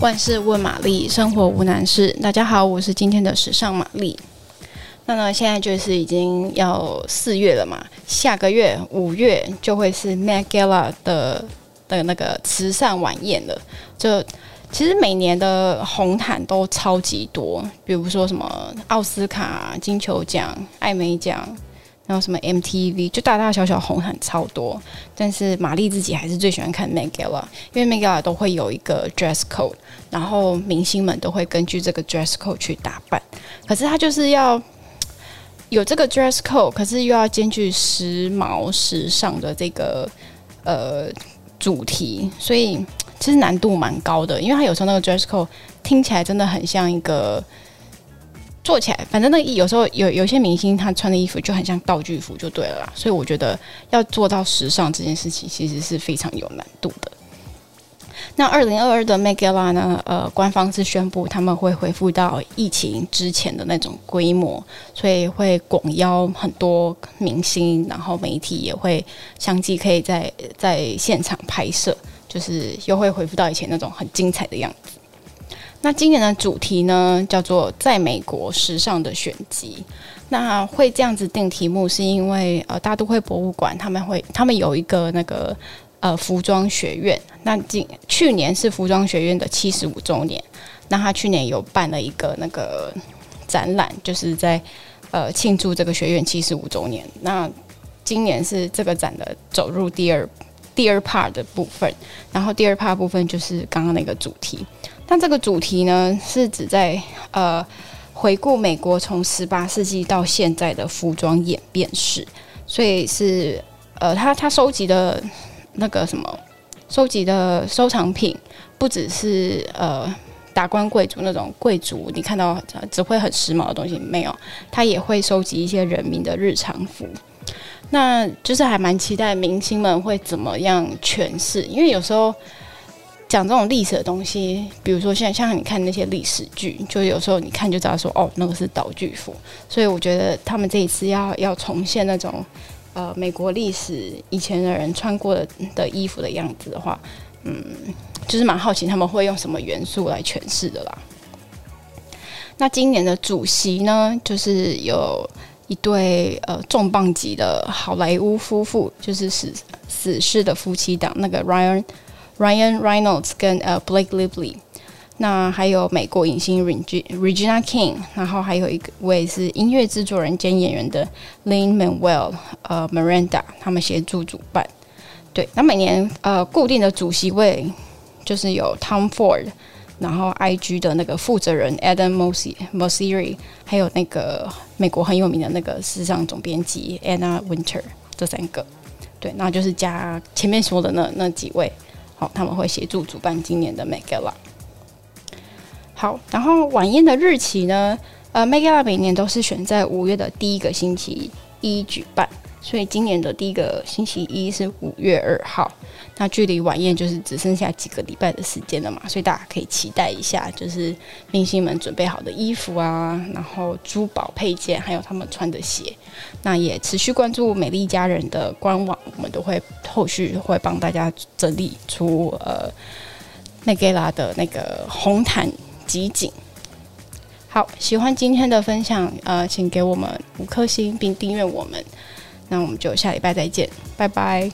万事问玛丽，生活无难事。大家好，我是今天的时尚玛丽。那呢，现在就是已经要四月了嘛，下个月五月就会是 m a g a l a 的的那个慈善晚宴了。就其实每年的红毯都超级多，比如说什么奥斯卡、金球奖、艾美奖。然后什么 MTV 就大大小小红毯超多，但是玛丽自己还是最喜欢看 m a g a l a 因为 m a g a l a 都会有一个 dress code，然后明星们都会根据这个 dress code 去打扮。可是他就是要有这个 dress code，可是又要兼具时髦时尚的这个呃主题，所以其实难度蛮高的。因为他有时候那个 dress code 听起来真的很像一个。做起来，反正那有时候有有些明星他穿的衣服就很像道具服，就对了啦。所以我觉得要做到时尚这件事情，其实是非常有难度的。那二零二二的 Met Gala 呢？呃，官方是宣布他们会恢复到疫情之前的那种规模，所以会广邀很多明星，然后媒体也会相继可以在在现场拍摄，就是又会恢复到以前那种很精彩的样子。那今年的主题呢，叫做“在美国时尚的选集”。那会这样子定题目，是因为呃，大都会博物馆他们会他们有一个那个呃服装学院。那今去年是服装学院的七十五周年，那他去年有办了一个那个展览，就是在呃庆祝这个学院七十五周年。那今年是这个展的走入第二第二 part 的部分，然后第二 part 部分就是刚刚那个主题。但这个主题呢，是指在呃回顾美国从十八世纪到现在的服装演变史，所以是呃他他收集的那个什么收集的收藏品，不只是呃达官贵族那种贵族，你看到只会很时髦的东西没有，他也会收集一些人民的日常服，那就是还蛮期待明星们会怎么样诠释，因为有时候。讲这种历史的东西，比如说像像你看那些历史剧，就有时候你看就知道说哦，那个是道具服。所以我觉得他们这一次要要重现那种呃美国历史以前的人穿过的的衣服的样子的话，嗯，就是蛮好奇他们会用什么元素来诠释的啦。那今年的主席呢，就是有一对呃重磅级的好莱坞夫妇，就是死死侍的夫妻档，那个 Ryan。Ryan Reynolds 跟呃 Blake Lively，那还有美国影星 Regina King，然后还有一位是音乐制作人兼演员的 Lin-Manuel 呃 Miranda，他们协助主办。对，那每年呃固定的主席位就是有 Tom Ford，然后 IG 的那个负责人 Adam Mosseri，还有那个美国很有名的那个时尚总编辑 Anna Winter，这三个。对，那就是加前面说的那那几位。好，他们会协助主办今年的 Megala。好，然后晚宴的日期呢？呃，Megala 每年都是选在五月的第一个星期一举办，所以今年的第一个星期一是五月二号。那距离晚宴就是只剩下几个礼拜的时间了嘛，所以大家可以期待一下，就是明星们准备好的衣服啊，然后珠宝配件，还有他们穿的鞋。那也持续关注美丽佳人的官网，我们都会后续会帮大家整理出呃内盖拉的那个红毯集锦。好，喜欢今天的分享，呃，请给我们五颗星并订阅我们。那我们就下礼拜再见，拜拜。